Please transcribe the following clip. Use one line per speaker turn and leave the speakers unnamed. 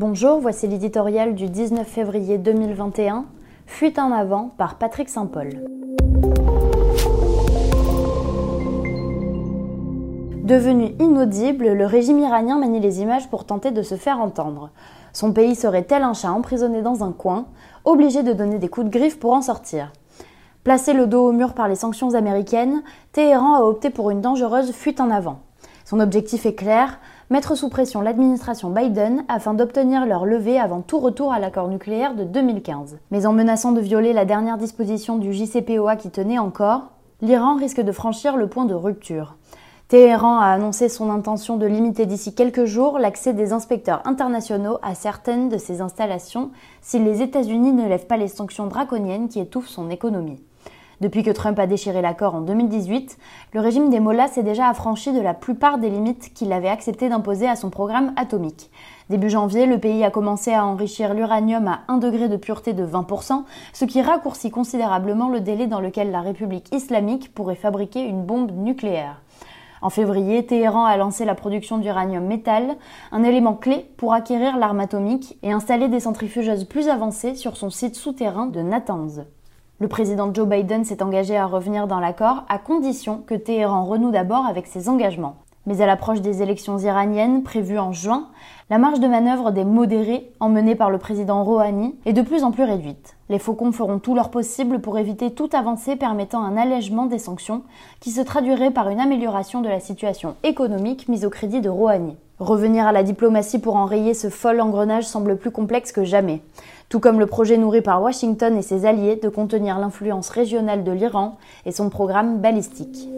Bonjour, voici l'éditorial du 19 février 2021, Fuite en avant par Patrick Saint-Paul. Devenu inaudible, le régime iranien manie les images pour tenter de se faire entendre. Son pays serait tel un chat emprisonné dans un coin, obligé de donner des coups de griffe pour en sortir? Placé le dos au mur par les sanctions américaines, Téhéran a opté pour une dangereuse fuite en avant. Son objectif est clair, mettre sous pression l'administration Biden afin d'obtenir leur levée avant tout retour à l'accord nucléaire de 2015. Mais en menaçant de violer la dernière disposition du JCPOA qui tenait encore, l'Iran risque de franchir le point de rupture. Téhéran a annoncé son intention de limiter d'ici quelques jours l'accès des inspecteurs internationaux à certaines de ses installations si les États-Unis ne lèvent pas les sanctions draconiennes qui étouffent son économie. Depuis que Trump a déchiré l'accord en 2018, le régime des Mollahs s'est déjà affranchi de la plupart des limites qu'il avait accepté d'imposer à son programme atomique. Début janvier, le pays a commencé à enrichir l'uranium à 1 degré de pureté de 20%, ce qui raccourcit considérablement le délai dans lequel la République islamique pourrait fabriquer une bombe nucléaire. En février, Téhéran a lancé la production d'uranium métal, un élément clé pour acquérir l'arme atomique et installer des centrifugeuses plus avancées sur son site souterrain de Natanz. Le président Joe Biden s'est engagé à revenir dans l'accord à condition que Téhéran renoue d'abord avec ses engagements. Mais à l'approche des élections iraniennes prévues en juin, la marge de manœuvre des modérés, emmenée par le président Rouhani, est de plus en plus réduite. Les faucons feront tout leur possible pour éviter toute avancée permettant un allègement des sanctions, qui se traduirait par une amélioration de la situation économique mise au crédit de Rouhani. Revenir à la diplomatie pour enrayer ce fol engrenage semble plus complexe que jamais, tout comme le projet nourri par Washington et ses alliés de contenir l'influence régionale de l'Iran et son programme balistique.